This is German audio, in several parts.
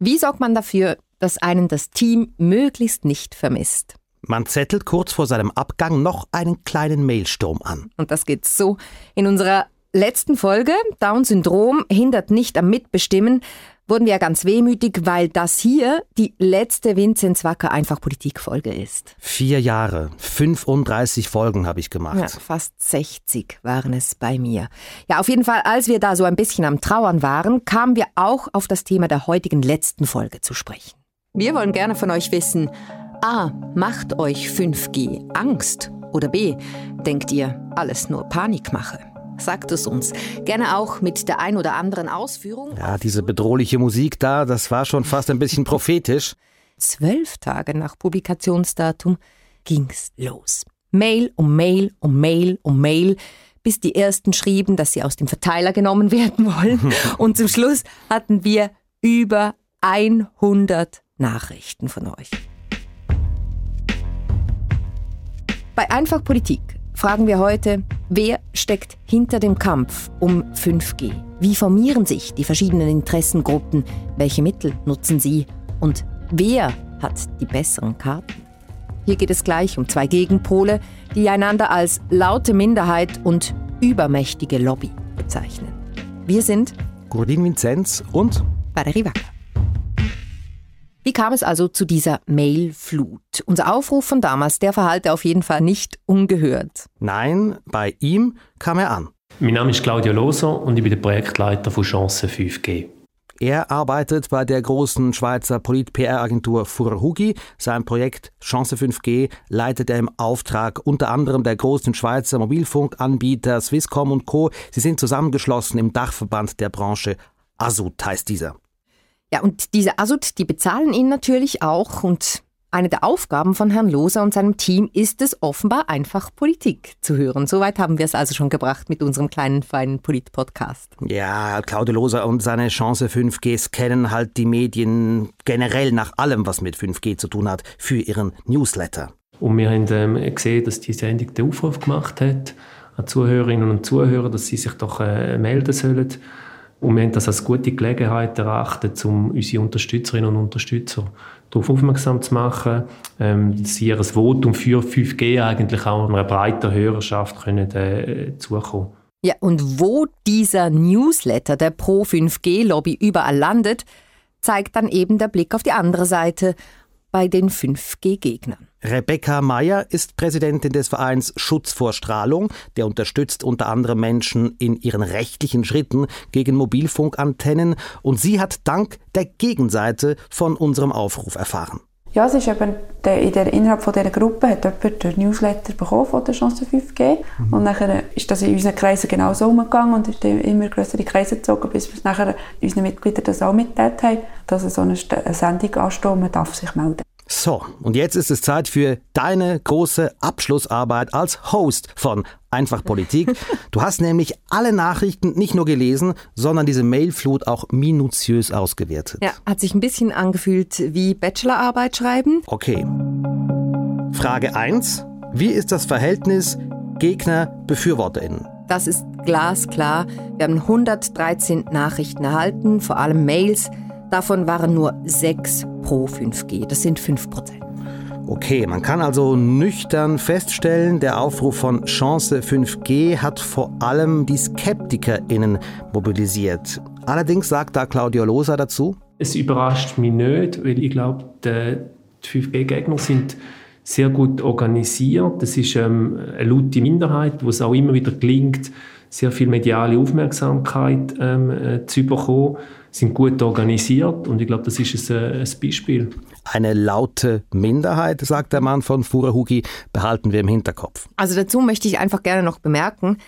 Wie sorgt man dafür, dass einen das Team möglichst nicht vermisst? Man zettelt kurz vor seinem Abgang noch einen kleinen Mailsturm an. Und das geht so. In unserer letzten Folge, Down-Syndrom hindert nicht am Mitbestimmen, wurden wir ja ganz wehmütig, weil das hier die letzte Vinzenz Wacker einfach Politik-Folge ist. Vier Jahre, 35 Folgen habe ich gemacht. Ja, fast 60 waren es bei mir. Ja, auf jeden Fall, als wir da so ein bisschen am Trauern waren, kamen wir auch auf das Thema der heutigen letzten Folge zu sprechen. Wir wollen gerne von euch wissen, A. Macht euch 5G Angst? Oder B. Denkt ihr, alles nur Panikmache? Sagt es uns. Gerne auch mit der ein oder anderen Ausführung. Ja, diese bedrohliche Musik da, das war schon fast ein bisschen prophetisch. Zwölf Tage nach Publikationsdatum ging's los. Mail um Mail um Mail um Mail, bis die ersten schrieben, dass sie aus dem Verteiler genommen werden wollen. Und zum Schluss hatten wir über 100 Nachrichten von euch. Bei Einfach Politik fragen wir heute, wer steckt hinter dem Kampf um 5G? Wie formieren sich die verschiedenen Interessengruppen? Welche Mittel nutzen sie? Und wer hat die besseren Karten? Hier geht es gleich um zwei Gegenpole, die einander als laute Minderheit und übermächtige Lobby bezeichnen. Wir sind Gurdin Vinzenz und Valerie Wacker. Wie kam es also zu dieser Mailflut? Unser Aufruf von damals, der verhallte auf jeden Fall nicht ungehört. Nein, bei ihm kam er an. Mein Name ist Claudio Loser und ich bin der Projektleiter von Chance 5G. Er arbeitet bei der großen Schweizer Polit-PR-Agentur Furhugi. Sein Projekt Chance 5G leitet er im Auftrag unter anderem der großen Schweizer Mobilfunkanbieter Swisscom und Co. Sie sind zusammengeschlossen im Dachverband der Branche. ASUT heißt dieser. Ja, und diese Asut, die bezahlen ihn natürlich auch und eine der Aufgaben von Herrn Loser und seinem Team ist es offenbar einfach Politik zu hören. Soweit haben wir es also schon gebracht mit unserem kleinen feinen Polit-Podcast. Ja, Claude Loser und seine Chance 5G scannen halt die Medien generell nach allem, was mit 5G zu tun hat, für ihren Newsletter. Und wir haben ähm, gesehen, dass die Sendung den Aufruf gemacht hat an Zuhörerinnen und Zuhörer, dass sie sich doch äh, melden sollen und wir haben das als gute Gelegenheit erachtet, um unsere Unterstützerinnen und Unterstützer darauf aufmerksam zu machen, ähm, dass sie ihr Votum für 5G eigentlich auch einer breiten Hörerschaft können, äh, zukommen. Ja, und wo dieser Newsletter der Pro-5G-Lobby überall landet, zeigt dann eben der Blick auf die andere Seite, bei den 5G-Gegnern. Rebecca Meyer ist Präsidentin des Vereins Schutz vor Strahlung. Der unterstützt unter anderem Menschen in ihren rechtlichen Schritten gegen Mobilfunkantennen. Und sie hat dank der Gegenseite von unserem Aufruf erfahren. Ja, es ist eben der, in der, innerhalb von dieser Gruppe hat jemand den Newsletter bekommen von der Chance 5G mhm. und nachher ist das in unseren Kreisen genau so umgegangen und ist immer größere Kreise gezogen, bis wir nachher unseren Mitgliedern das auch mitgeteilt haben, dass so eine, eine Sendung ansteht und man darf sich melden. So, und jetzt ist es Zeit für deine große Abschlussarbeit als Host von Einfach Politik. Du hast nämlich alle Nachrichten nicht nur gelesen, sondern diese Mailflut auch minutiös ausgewertet. Ja, hat sich ein bisschen angefühlt wie Bachelorarbeit schreiben. Okay. Frage 1. Wie ist das Verhältnis Gegner-BefürworterInnen? Das ist glasklar. Wir haben 113 Nachrichten erhalten, vor allem Mails. Davon waren nur sechs pro 5G. Das sind 5 Prozent. Okay, man kann also nüchtern feststellen, der Aufruf von Chance 5G hat vor allem die SkeptikerInnen mobilisiert. Allerdings sagt da Claudio Losa dazu. Es überrascht mich nicht, weil ich glaube, die 5G-Gegner sind sehr gut organisiert. Das ist ähm, eine laute Minderheit, wo es auch immer wieder gelingt, sehr viel mediale Aufmerksamkeit ähm, äh, zu bekommen sind gut organisiert und ich glaube, das ist ein, ein Beispiel. Eine laute Minderheit, sagt der Mann von Furahugi, behalten wir im Hinterkopf. Also dazu möchte ich einfach gerne noch bemerken,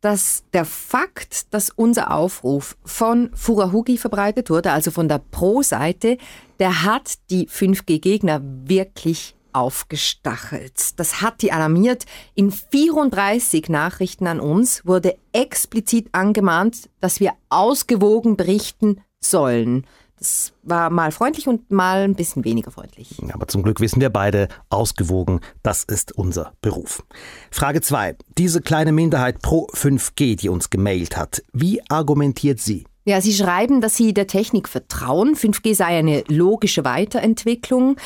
dass der Fakt, dass unser Aufruf von Furahugi verbreitet wurde, also von der Pro-Seite, der hat die 5G-Gegner wirklich aufgestachelt. Das hat die alarmiert. In 34 Nachrichten an uns wurde explizit angemahnt, dass wir ausgewogen berichten sollen. Das war mal freundlich und mal ein bisschen weniger freundlich. Aber zum Glück wissen wir beide, ausgewogen, das ist unser Beruf. Frage 2. Diese kleine Minderheit pro 5G, die uns gemailt hat, wie argumentiert sie? Ja, Sie schreiben, dass Sie der Technik vertrauen. 5G sei eine logische Weiterentwicklung.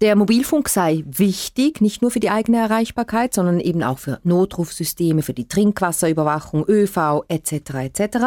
Der Mobilfunk sei wichtig, nicht nur für die eigene Erreichbarkeit, sondern eben auch für Notrufsysteme, für die Trinkwasserüberwachung, ÖV etc. etc.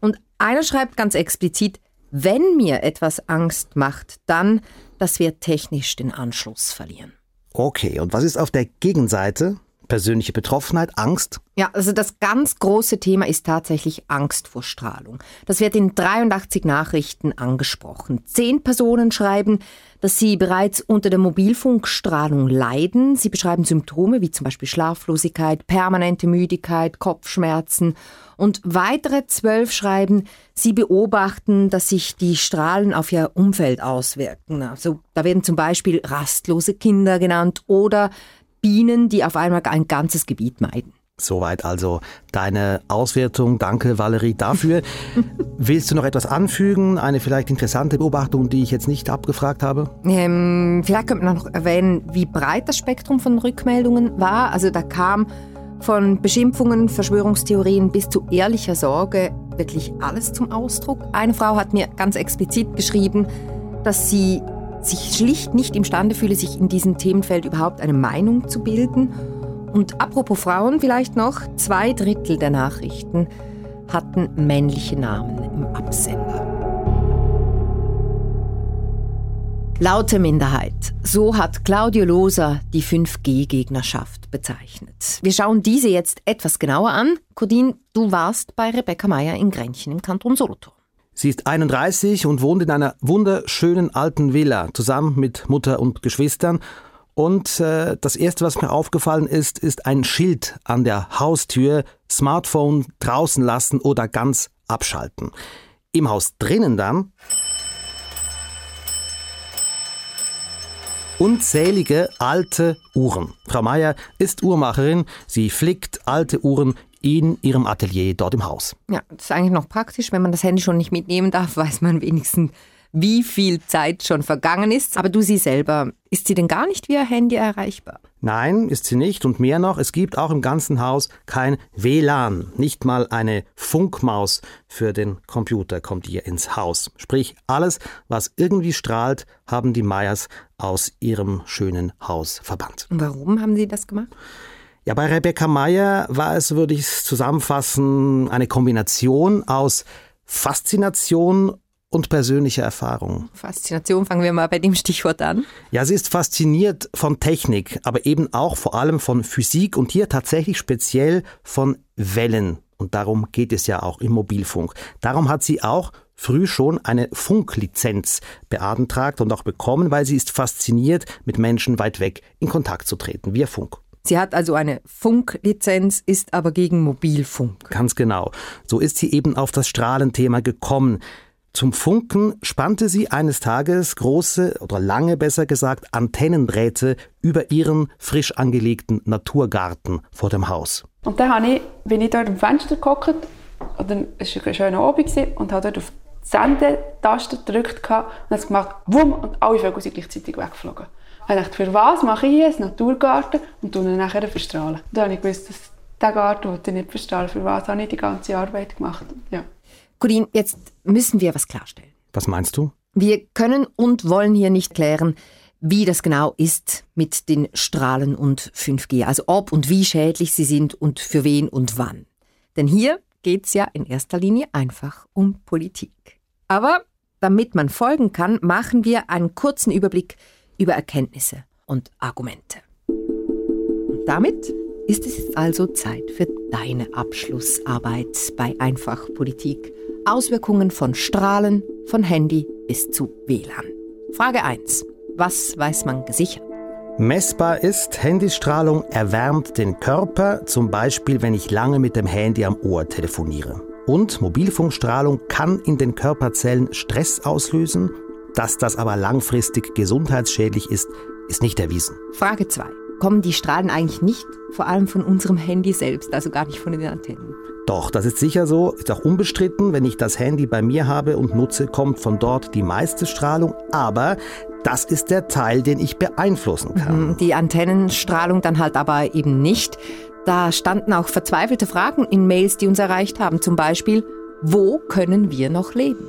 Und einer schreibt ganz explizit, wenn mir etwas Angst macht, dann, dass wir technisch den Anschluss verlieren. Okay, und was ist auf der Gegenseite? Persönliche Betroffenheit, Angst? Ja, also das ganz große Thema ist tatsächlich Angst vor Strahlung. Das wird in 83 Nachrichten angesprochen. Zehn Personen schreiben, dass sie bereits unter der Mobilfunkstrahlung leiden. Sie beschreiben Symptome wie zum Beispiel Schlaflosigkeit, permanente Müdigkeit, Kopfschmerzen. Und weitere zwölf schreiben, sie beobachten, dass sich die Strahlen auf ihr Umfeld auswirken. Also da werden zum Beispiel rastlose Kinder genannt oder Bienen, die auf einmal ein ganzes Gebiet meiden. Soweit also deine Auswertung. Danke, Valerie, dafür. Willst du noch etwas anfügen? Eine vielleicht interessante Beobachtung, die ich jetzt nicht abgefragt habe? Ähm, vielleicht könnte man noch erwähnen, wie breit das Spektrum von Rückmeldungen war. Also da kam von Beschimpfungen, Verschwörungstheorien bis zu ehrlicher Sorge wirklich alles zum Ausdruck. Eine Frau hat mir ganz explizit geschrieben, dass sie sich schlicht nicht imstande fühle, sich in diesem Themenfeld überhaupt eine Meinung zu bilden. Und apropos Frauen vielleicht noch, zwei Drittel der Nachrichten hatten männliche Namen im Absender. Laute Minderheit. So hat Claudio Loser die 5G-Gegnerschaft bezeichnet. Wir schauen diese jetzt etwas genauer an. Codin, du warst bei Rebecca Meyer in Grenchen im Kanton Solothurn. Sie ist 31 und wohnt in einer wunderschönen alten Villa zusammen mit Mutter und Geschwistern. Und äh, das Erste, was mir aufgefallen ist, ist ein Schild an der Haustür, Smartphone draußen lassen oder ganz abschalten. Im Haus drinnen dann unzählige alte Uhren. Frau Meier ist Uhrmacherin, sie flickt alte Uhren in ihrem Atelier dort im Haus. Ja, das ist eigentlich noch praktisch. Wenn man das Handy schon nicht mitnehmen darf, weiß man wenigstens, wie viel Zeit schon vergangen ist. Aber du sie selber, ist sie denn gar nicht via Handy erreichbar? Nein, ist sie nicht. Und mehr noch, es gibt auch im ganzen Haus kein WLAN. Nicht mal eine Funkmaus für den Computer kommt hier ins Haus. Sprich, alles, was irgendwie strahlt, haben die Meyers aus ihrem schönen Haus verbannt. Und warum haben sie das gemacht? Ja, bei Rebecca Meyer war es, würde ich es zusammenfassen, eine Kombination aus Faszination und persönlicher Erfahrung. Faszination, fangen wir mal bei dem Stichwort an. Ja, sie ist fasziniert von Technik, aber eben auch vor allem von Physik und hier tatsächlich speziell von Wellen. Und darum geht es ja auch im Mobilfunk. Darum hat sie auch früh schon eine Funklizenz beantragt und auch bekommen, weil sie ist fasziniert, mit Menschen weit weg in Kontakt zu treten, via Funk. Sie hat also eine Funklizenz, ist aber gegen Mobilfunk. Ganz genau. So ist sie eben auf das Strahlenthema gekommen. Zum Funken spannte sie eines Tages große oder lange besser gesagt Antennendrähte über ihren frisch angelegten Naturgarten vor dem Haus. Und dann ich, bin ich dort am Fenster geguckt, oder es war ein schöner Abend und habe dort auf die Sendetaste gedrückt und es gemacht, wumm, und alle Vögel sind gleichzeitig weggeflogen. Ich dachte, für was mache ich hier einen Naturgarten und tue ihn nachher verstrahlen? Dann habe ich gewusst, dass diesen Garten ich nicht verstrahlen Für was habe ich die ganze Arbeit gemacht? Ja. Corinne, jetzt müssen wir was klarstellen. Was meinst du? Wir können und wollen hier nicht klären, wie das genau ist mit den Strahlen und 5G, also ob und wie schädlich sie sind und für wen und wann. Denn hier geht es ja in erster Linie einfach um Politik. Aber damit man folgen kann, machen wir einen kurzen Überblick über Erkenntnisse und Argumente. Und damit ist es jetzt also Zeit für deine Abschlussarbeit bei Einfach Politik. Auswirkungen von Strahlen, von Handy bis zu WLAN. Frage 1. Was weiß man gesichert? Messbar ist, Handystrahlung erwärmt den Körper, zum Beispiel wenn ich lange mit dem Handy am Ohr telefoniere. Und Mobilfunkstrahlung kann in den Körperzellen Stress auslösen, dass das aber langfristig gesundheitsschädlich ist, ist nicht erwiesen. Frage 2. Kommen die Strahlen eigentlich nicht vor allem von unserem Handy selbst, also gar nicht von den Antennen? Doch, das ist sicher so, ist auch unbestritten. Wenn ich das Handy bei mir habe und nutze, kommt von dort die meiste Strahlung. Aber das ist der Teil, den ich beeinflussen kann. Mhm, die Antennenstrahlung dann halt aber eben nicht. Da standen auch verzweifelte Fragen in Mails, die uns erreicht haben. Zum Beispiel, Wo können wir noch leben?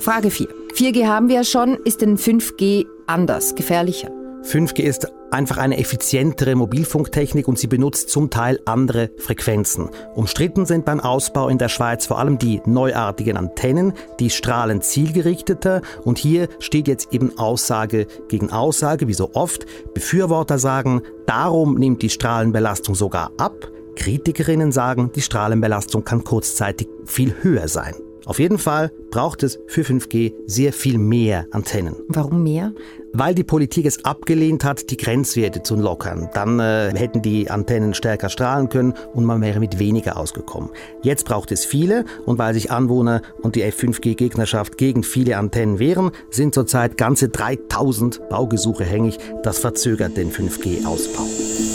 Frage 4. 4G haben wir ja schon, ist denn 5G anders, gefährlicher? 5G ist einfach eine effizientere Mobilfunktechnik und sie benutzt zum Teil andere Frequenzen. Umstritten sind beim Ausbau in der Schweiz vor allem die neuartigen Antennen, die strahlen zielgerichteter und hier steht jetzt eben Aussage gegen Aussage, wie so oft. Befürworter sagen, darum nimmt die Strahlenbelastung sogar ab. Kritikerinnen sagen, die Strahlenbelastung kann kurzzeitig viel höher sein. Auf jeden Fall braucht es für 5G sehr viel mehr Antennen. Warum mehr? Weil die Politik es abgelehnt hat, die Grenzwerte zu lockern. Dann äh, hätten die Antennen stärker strahlen können und man wäre mit weniger ausgekommen. Jetzt braucht es viele und weil sich Anwohner und die F5G-Gegnerschaft gegen viele Antennen wehren, sind zurzeit ganze 3000 Baugesuche hängig. Das verzögert den 5G-Ausbau.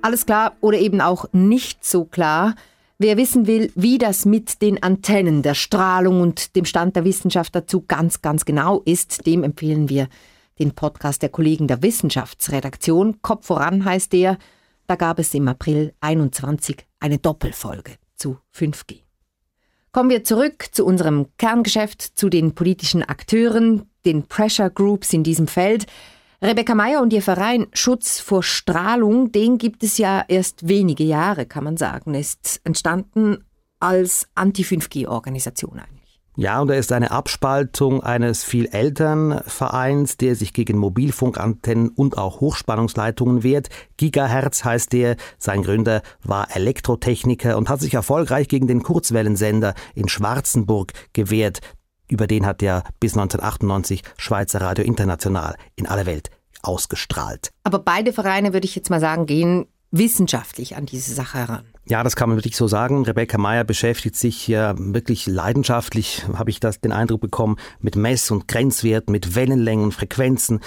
Alles klar oder eben auch nicht so klar. Wer wissen will, wie das mit den Antennen, der Strahlung und dem Stand der Wissenschaft dazu ganz, ganz genau ist, dem empfehlen wir den Podcast der Kollegen der Wissenschaftsredaktion. Kopf voran heißt der. Da gab es im April 21 eine Doppelfolge zu 5G. Kommen wir zurück zu unserem Kerngeschäft, zu den politischen Akteuren, den Pressure Groups in diesem Feld. Rebecca Meyer und ihr Verein Schutz vor Strahlung, den gibt es ja erst wenige Jahre, kann man sagen, ist entstanden als Anti-5G-Organisation eigentlich. Ja, und er ist eine Abspaltung eines viel älteren Vereins, der sich gegen Mobilfunkantennen und auch Hochspannungsleitungen wehrt. Gigahertz heißt der. Sein Gründer war Elektrotechniker und hat sich erfolgreich gegen den Kurzwellensender in Schwarzenburg gewehrt. Über den hat er bis 1998 Schweizer Radio International in aller Welt ausgestrahlt. Aber beide Vereine, würde ich jetzt mal sagen, gehen wissenschaftlich an diese Sache heran. Ja, das kann man wirklich so sagen. Rebecca Meyer beschäftigt sich ja wirklich leidenschaftlich, habe ich das den Eindruck bekommen, mit Mess- und Grenzwerten, mit Wellenlängen, Frequenzen.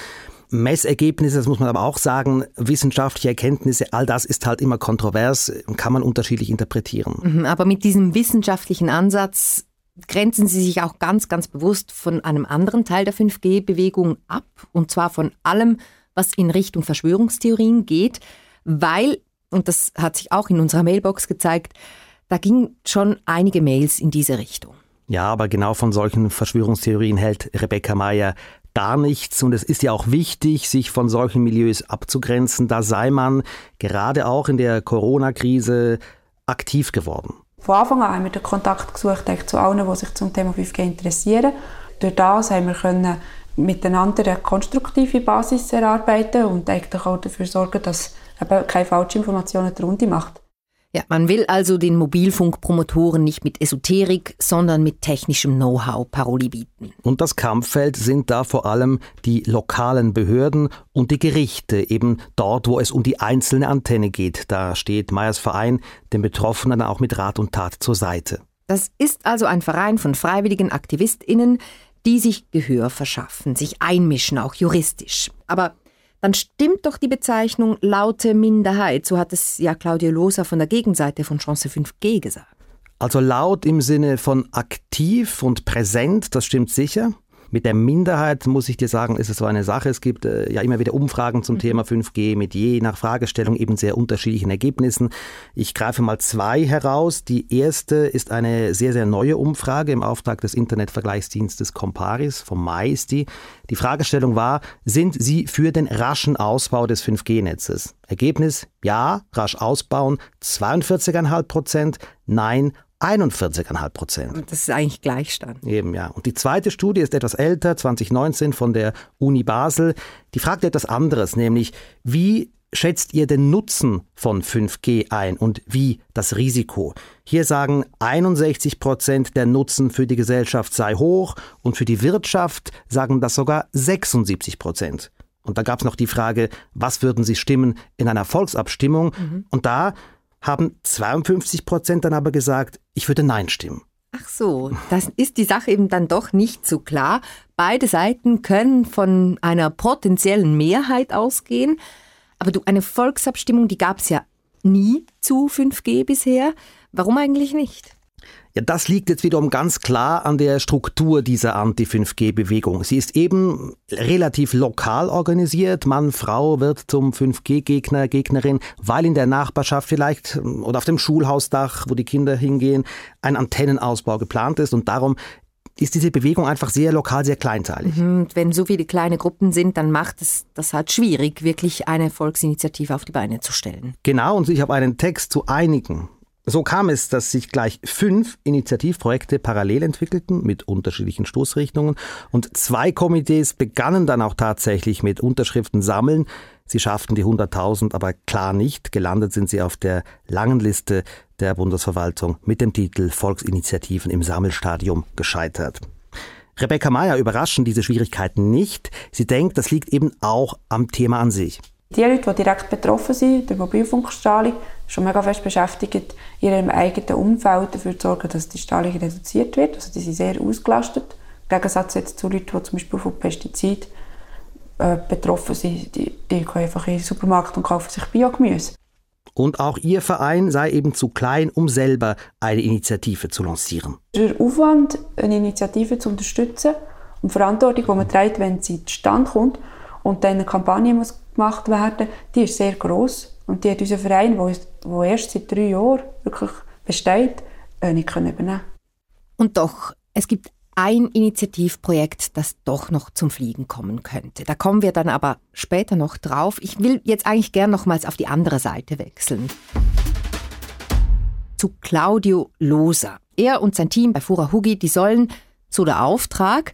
Messergebnisse, das muss man aber auch sagen, wissenschaftliche Erkenntnisse, all das ist halt immer kontrovers, kann man unterschiedlich interpretieren. Mhm, aber mit diesem wissenschaftlichen Ansatz grenzen sie sich auch ganz, ganz bewusst von einem anderen Teil der 5G-Bewegung ab, und zwar von allem, was in Richtung Verschwörungstheorien geht, weil, und das hat sich auch in unserer Mailbox gezeigt, da gingen schon einige Mails in diese Richtung. Ja, aber genau von solchen Verschwörungstheorien hält Rebecca Meyer gar nichts und es ist ja auch wichtig, sich von solchen Milieus abzugrenzen. Da sei man gerade auch in der Corona-Krise aktiv geworden. Von Anfang an haben wir den Kontakt gesucht zu allen, die sich zum Thema 5G interessieren. Durch das haben wir können miteinander eine konstruktive Basis erarbeiten und eigentlich auch dafür sorgen, dass eben keine Falschinformationen die Runde macht. Ja, man will also den Mobilfunkpromotoren nicht mit Esoterik, sondern mit technischem Know-how Paroli bieten. Und das Kampffeld sind da vor allem die lokalen Behörden und die Gerichte, eben dort, wo es um die einzelne Antenne geht. Da steht Meyers Verein den Betroffenen auch mit Rat und Tat zur Seite. Das ist also ein Verein von freiwilligen AktivistInnen, die sich Gehör verschaffen, sich einmischen, auch juristisch. Aber dann stimmt doch die Bezeichnung laute Minderheit. So hat es ja Claudia Loser von der Gegenseite von Chance 5G gesagt. Also laut im Sinne von aktiv und präsent, das stimmt sicher. Mit der Minderheit muss ich dir sagen, ist es so eine Sache. Es gibt äh, ja immer wieder Umfragen zum mhm. Thema 5G mit je nach Fragestellung eben sehr unterschiedlichen Ergebnissen. Ich greife mal zwei heraus. Die erste ist eine sehr, sehr neue Umfrage im Auftrag des Internetvergleichsdienstes Comparis. Vom Mai ist die. Die Fragestellung war, sind Sie für den raschen Ausbau des 5G-Netzes? Ergebnis, ja, rasch ausbauen, 42,5 Prozent, nein, 41,5 Prozent. Das ist eigentlich Gleichstand. Eben, ja. Und die zweite Studie ist etwas älter, 2019 von der Uni Basel. Die fragt etwas anderes, nämlich wie schätzt ihr den Nutzen von 5G ein und wie das Risiko? Hier sagen 61 Prozent, der Nutzen für die Gesellschaft sei hoch und für die Wirtschaft sagen das sogar 76 Prozent. Und da gab es noch die Frage, was würden Sie stimmen in einer Volksabstimmung? Mhm. Und da haben 52 Prozent dann aber gesagt, ich würde Nein stimmen. Ach so, das ist die Sache eben dann doch nicht so klar. Beide Seiten können von einer potenziellen Mehrheit ausgehen. Aber du, eine Volksabstimmung, die gab es ja nie zu 5G bisher. Warum eigentlich nicht? Ja, das liegt jetzt wiederum ganz klar an der Struktur dieser Anti-5G-Bewegung. Sie ist eben relativ lokal organisiert. Mann, Frau wird zum 5G-Gegner, Gegnerin, weil in der Nachbarschaft vielleicht oder auf dem Schulhausdach, wo die Kinder hingehen, ein Antennenausbau geplant ist und darum ist diese Bewegung einfach sehr lokal, sehr kleinteilig. Mhm, wenn so viele kleine Gruppen sind, dann macht es das halt schwierig, wirklich eine Volksinitiative auf die Beine zu stellen. Genau, und sich auf einen Text zu einigen, so kam es, dass sich gleich fünf Initiativprojekte parallel entwickelten mit unterschiedlichen Stoßrichtungen und zwei Komitees begannen dann auch tatsächlich mit Unterschriften sammeln. Sie schafften die 100.000 aber klar nicht. Gelandet sind sie auf der langen Liste der Bundesverwaltung mit dem Titel Volksinitiativen im Sammelstadium gescheitert. Rebecca Meyer überraschen diese Schwierigkeiten nicht. Sie denkt, das liegt eben auch am Thema an sich. Die Leute, die direkt betroffen sind, der Mobilfunkstrahlung, schon mega fest beschäftigt, in ihrem eigenen Umfeld dafür zu sorgen, dass die Strahlung reduziert wird. Also die sind sehr ausgelastet. Im Gegensatz jetzt zu Leuten, die zum Beispiel von Pestiziden äh, betroffen sind, die, die gehen einfach in den Supermarkt und kaufen sich Biogemüse. Und auch Ihr Verein sei eben zu klein, um selber eine Initiative zu lancieren. Der Aufwand, eine Initiative zu unterstützen und die Verantwortung, die man trägt, wenn sie zustande kommt und dann eine Kampagne muss gemacht werden, die ist sehr groß und die hat unser Verein, der erst seit drei Jahren wirklich besteht, äh, nicht können übernehmen. Und doch, es gibt ein Initiativprojekt, das doch noch zum Fliegen kommen könnte. Da kommen wir dann aber später noch drauf. Ich will jetzt eigentlich gern nochmals auf die andere Seite wechseln. Zu Claudio Loser. Er und sein Team bei Fura Hugi, die sollen zu der Auftrag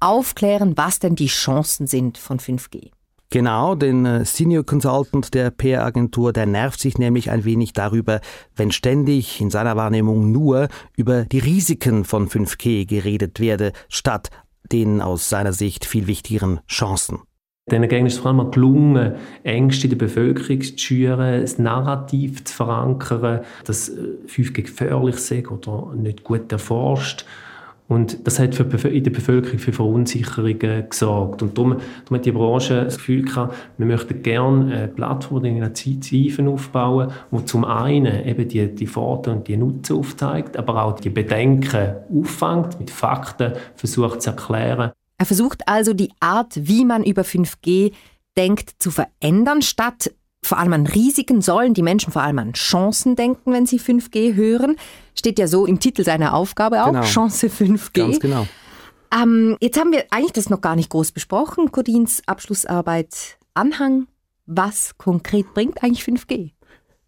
aufklären, was denn die Chancen sind von 5G. Genau, den äh, Senior Consultant der PR-Agentur, der nervt sich nämlich ein wenig darüber, wenn ständig in seiner Wahrnehmung nur über die Risiken von 5G geredet werde, statt den aus seiner Sicht viel wichtigeren Chancen. Den Gegnern ist vor allem gelungen, Ängste in der Bevölkerung zu schüren, das Narrativ zu verankern, dass 5G äh, gefährlich sei oder nicht gut erforscht. Und das hat für, in der Bevölkerung für Verunsicherungen gesorgt. Und darum, darum hat die Branche das Gefühl gehabt, wir möchten gerne eine Plattform oder Initiativen aufbauen, die zum einen eben die, die Vorteile und die Nutzen aufzeigt, aber auch die Bedenken auffängt, mit Fakten versucht zu erklären. Er versucht also die Art, wie man über 5G denkt, zu verändern, statt vor allem an Risiken sollen die Menschen vor allem an Chancen denken, wenn sie 5G hören. Steht ja so im Titel seiner Aufgabe auch, genau. Chance 5G. Ganz genau. Ähm, jetzt haben wir eigentlich das noch gar nicht groß besprochen, Codins Abschlussarbeit Anhang. Was konkret bringt eigentlich 5G?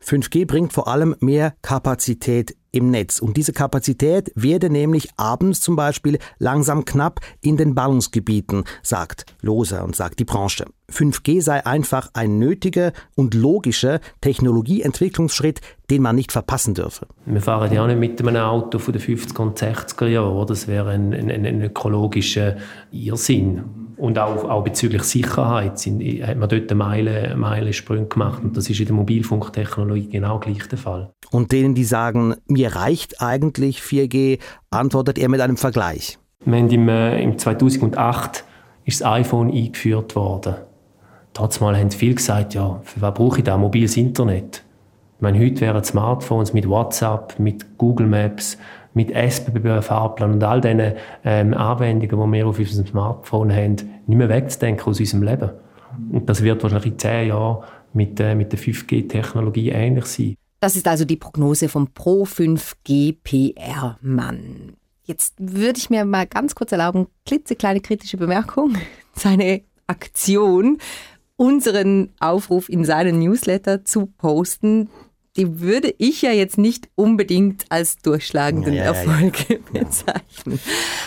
5G bringt vor allem mehr Kapazität im Netz. Und diese Kapazität werde nämlich abends zum Beispiel langsam knapp in den Ballungsgebieten, sagt Loser und sagt die Branche. 5G sei einfach ein nötiger und logischer Technologieentwicklungsschritt, den man nicht verpassen dürfe. Wir fahren ja nicht mit einem Auto von den 50er und 60er Jahren. Das wäre ein, ein, ein ökologischer Irrsinn. Und auch, auch bezüglich Sicherheit sind, hat man dort Meile, Meilensprünge gemacht. Und das ist in der Mobilfunktechnologie genau gleich der Fall. Und denen, die sagen, mir reicht eigentlich 4G, antwortet er mit einem Vergleich. Wir haben im, äh, im 2008 ist das iPhone eingeführt worden. Trotzdem haben viele gesagt, ja, für was brauche ich da mobiles Internet? Ich meine, heute wären Smartphones mit WhatsApp, mit Google Maps, mit SBB-Fahrplan und all diesen ähm, Anwendungen, die wir auf unserem Smartphone haben, nicht mehr wegzudenken aus unserem Leben. Und das wird wahrscheinlich in zehn Jahren mit, äh, mit der 5G-Technologie ähnlich sein. Das ist also die Prognose vom Pro 5G PR-Mann. Jetzt würde ich mir mal ganz kurz erlauben, klitzekleine kritische Bemerkung. Seine Aktion, unseren Aufruf in seinen Newsletter zu posten, die würde ich ja jetzt nicht unbedingt als durchschlagenden ja, Erfolg ja, ja. bezeichnen.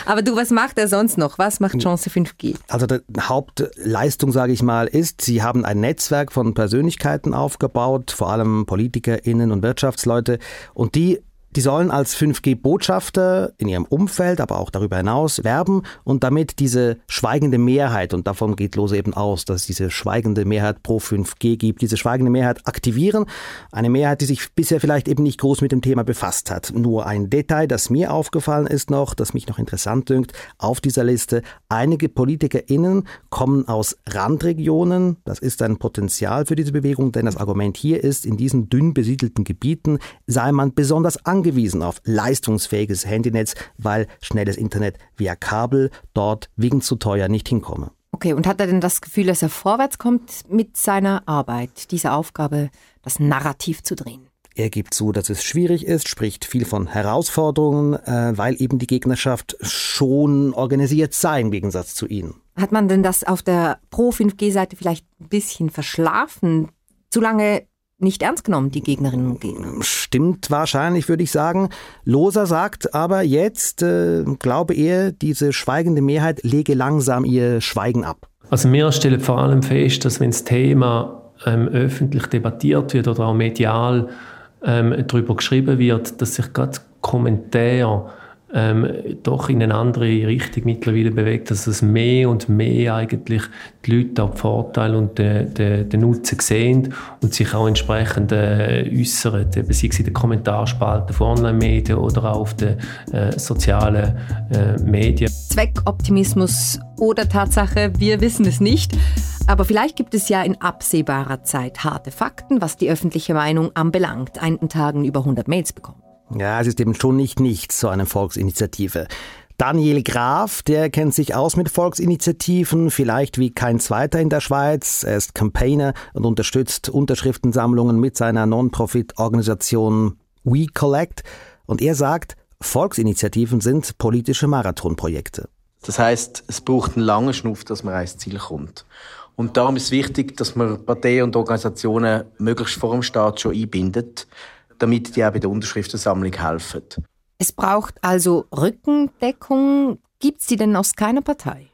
Aber du, was macht er sonst noch? Was macht Chance 5G? Also die Hauptleistung, sage ich mal, ist, sie haben ein Netzwerk von Persönlichkeiten aufgebaut, vor allem PolitikerInnen und Wirtschaftsleute, und die die sollen als 5G-Botschafter in ihrem Umfeld, aber auch darüber hinaus werben und damit diese schweigende Mehrheit, und davon geht Lose eben aus, dass es diese schweigende Mehrheit pro 5G gibt, diese schweigende Mehrheit aktivieren. Eine Mehrheit, die sich bisher vielleicht eben nicht groß mit dem Thema befasst hat. Nur ein Detail, das mir aufgefallen ist noch, das mich noch interessant dünkt, auf dieser Liste. Einige PolitikerInnen kommen aus Randregionen. Das ist ein Potenzial für diese Bewegung, denn das Argument hier ist, in diesen dünn besiedelten Gebieten sei man besonders angenehm angewiesen auf leistungsfähiges Handynetz, weil schnelles Internet via Kabel dort wegen zu teuer nicht hinkomme. Okay, und hat er denn das Gefühl, dass er vorwärts kommt mit seiner Arbeit, dieser Aufgabe, das Narrativ zu drehen? Er gibt zu, dass es schwierig ist, spricht viel von Herausforderungen, äh, weil eben die Gegnerschaft schon organisiert sei im Gegensatz zu ihnen. Hat man denn das auf der Pro-5G-Seite vielleicht ein bisschen verschlafen? Zu lange nicht ernst genommen, die Gegnerinnen und Gegner. Stimmt wahrscheinlich, würde ich sagen. Loser sagt aber jetzt, äh, glaube er, diese schweigende Mehrheit lege langsam ihr Schweigen ab. Also wir stellen vor allem fest, dass wenn das Thema ähm, öffentlich debattiert wird oder auch medial ähm, darüber geschrieben wird, dass sich gerade Kommentare ähm, doch in eine andere Richtung mittlerweile bewegt, dass es mehr und mehr eigentlich die Leute auch die Vorteile und den, den, den Nutzen sehen und sich auch entsprechend äh, äußern, eben sei es in den Kommentarspalten von Online-Medien oder auch auf den äh, sozialen äh, Medien. Zweckoptimismus oder Tatsache, wir wissen es nicht. Aber vielleicht gibt es ja in absehbarer Zeit harte Fakten, was die öffentliche Meinung anbelangt. Einen Tagen über 100 Mails bekommen. Ja, es ist eben schon nicht nichts, so eine Volksinitiative. Daniel Graf, der kennt sich aus mit Volksinitiativen, vielleicht wie kein zweiter in der Schweiz. Er ist Campaigner und unterstützt Unterschriftensammlungen mit seiner Non-Profit-Organisation We Collect. Und er sagt, Volksinitiativen sind politische Marathonprojekte. Das heißt, es braucht einen langen Schnuff, dass man ans Ziel kommt. Und darum ist wichtig, dass man Parteien und Organisationen möglichst vor dem Staat schon einbindet damit die auch bei der Unterschriftensammlung helfen. Es braucht also Rückendeckung. Gibt es die denn aus keiner Partei?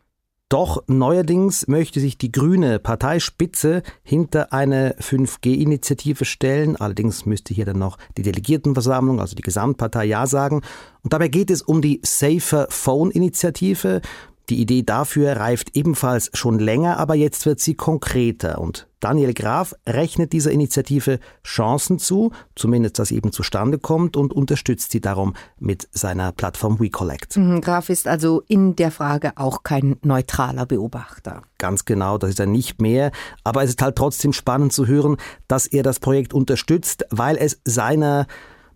Doch neuerdings möchte sich die grüne Parteispitze hinter eine 5G-Initiative stellen. Allerdings müsste hier dann noch die Delegiertenversammlung, also die Gesamtpartei, Ja sagen. Und dabei geht es um die Safer Phone-Initiative. Die Idee dafür reift ebenfalls schon länger, aber jetzt wird sie konkreter. Und Daniel Graf rechnet dieser Initiative Chancen zu, zumindest dass sie eben zustande kommt und unterstützt sie darum mit seiner Plattform WeCollect. Mhm, Graf ist also in der Frage auch kein neutraler Beobachter. Ganz genau, das ist er nicht mehr. Aber es ist halt trotzdem spannend zu hören, dass er das Projekt unterstützt, weil es seiner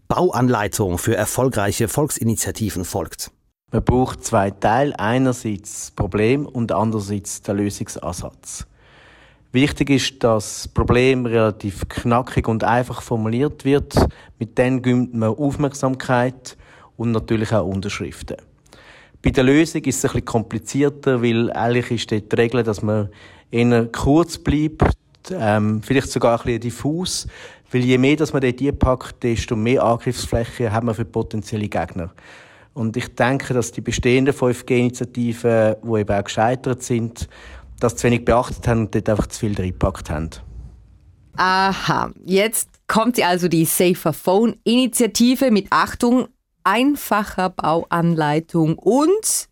Bauanleitung für erfolgreiche Volksinitiativen folgt. Man braucht zwei Teile. Einerseits das Problem und andererseits der Lösungsansatz. Wichtig ist, dass das Problem relativ knackig und einfach formuliert wird. Mit dem gewinnt man Aufmerksamkeit und natürlich auch Unterschriften. Bei der Lösung ist es ein bisschen komplizierter, weil eigentlich ist dort die Regel, dass man eher kurz bleibt, ähm, vielleicht sogar ein bisschen diffus, weil je mehr dass man dort packt, desto mehr Angriffsfläche haben wir für potenzielle Gegner. Und ich denke, dass die bestehenden 5G-Initiativen, die eben auch gescheitert sind, das zu wenig beachtet haben und dort einfach zu viel reingepackt haben. Aha, jetzt kommt also die Safer Phone Initiative mit Achtung, einfacher Bauanleitung und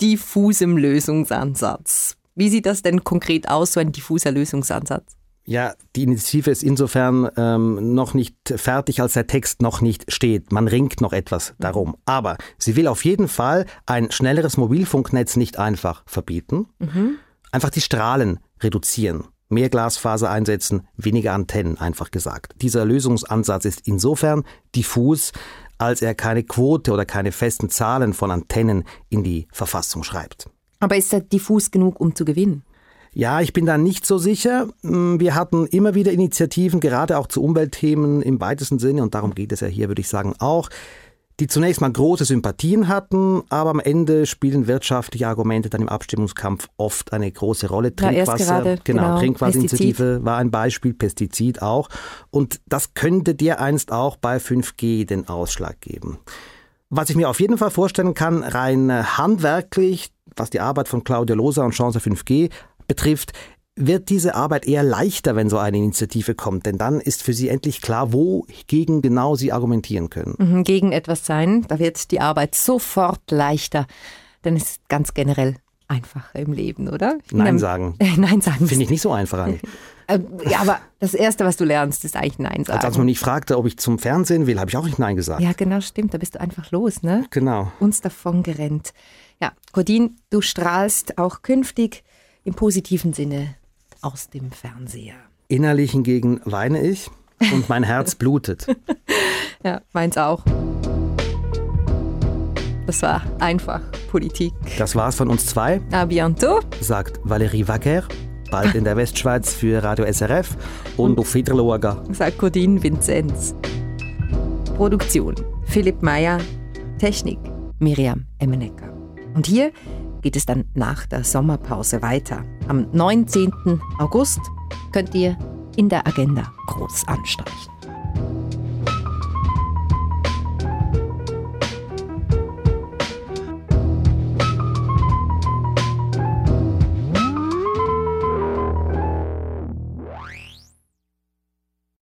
diffusem Lösungsansatz. Wie sieht das denn konkret aus, so ein diffuser Lösungsansatz? Ja, die Initiative ist insofern ähm, noch nicht fertig, als der Text noch nicht steht. Man ringt noch etwas darum. Aber sie will auf jeden Fall ein schnelleres Mobilfunknetz nicht einfach verbieten, mhm. einfach die Strahlen reduzieren. Mehr Glasfaser einsetzen, weniger Antennen, einfach gesagt. Dieser Lösungsansatz ist insofern diffus, als er keine Quote oder keine festen Zahlen von Antennen in die Verfassung schreibt. Aber ist er diffus genug, um zu gewinnen? Ja, ich bin da nicht so sicher. Mm, wir hatten immer wieder Initiativen, gerade auch zu Umweltthemen im weitesten Sinne, und darum geht es ja hier, würde ich sagen, auch, die zunächst mal große Sympathien hatten, aber am Ende spielen wirtschaftliche Argumente dann im Abstimmungskampf oft eine große Rolle. Trinkwasser, ja, gerade, genau, genau, Trinkwasserinitiative war ein Beispiel, Pestizid auch. Und das könnte dir einst auch bei 5G den Ausschlag geben. Was ich mir auf jeden Fall vorstellen kann, rein handwerklich, was die Arbeit von Claudia Losa und Chance 5G betrifft, wird diese Arbeit eher leichter, wenn so eine Initiative kommt, denn dann ist für Sie endlich klar, wogegen genau Sie argumentieren können. Mhm, gegen etwas sein, da wird die Arbeit sofort leichter, denn es ist ganz generell einfacher im Leben, oder? Nein sagen. Äh, Nein sagen. Finde ich nicht so einfach eigentlich. Äh, ja, aber das Erste, was du lernst, ist eigentlich Nein sagen. Als, als man mich fragte, ob ich zum Fernsehen will, habe ich auch nicht Nein gesagt. Ja, genau, stimmt. Da bist du einfach los, ne? Genau. Uns davon gerannt. Ja, Cordin, du strahlst auch künftig im positiven Sinne aus dem Fernseher. Innerlich hingegen weine ich. und mein Herz blutet. ja, meins auch. Das war einfach Politik. Das war's von uns zwei. A bientôt, sagt Valérie Wacker, bald in der Westschweiz für Radio SRF und auf Wiedersehen. sagt Codine Vinzenz. Produktion Philipp Meyer, Technik Miriam Emmenecker. Und hier geht es dann nach der Sommerpause weiter. Am 19. August könnt ihr in der Agenda groß anstreichen.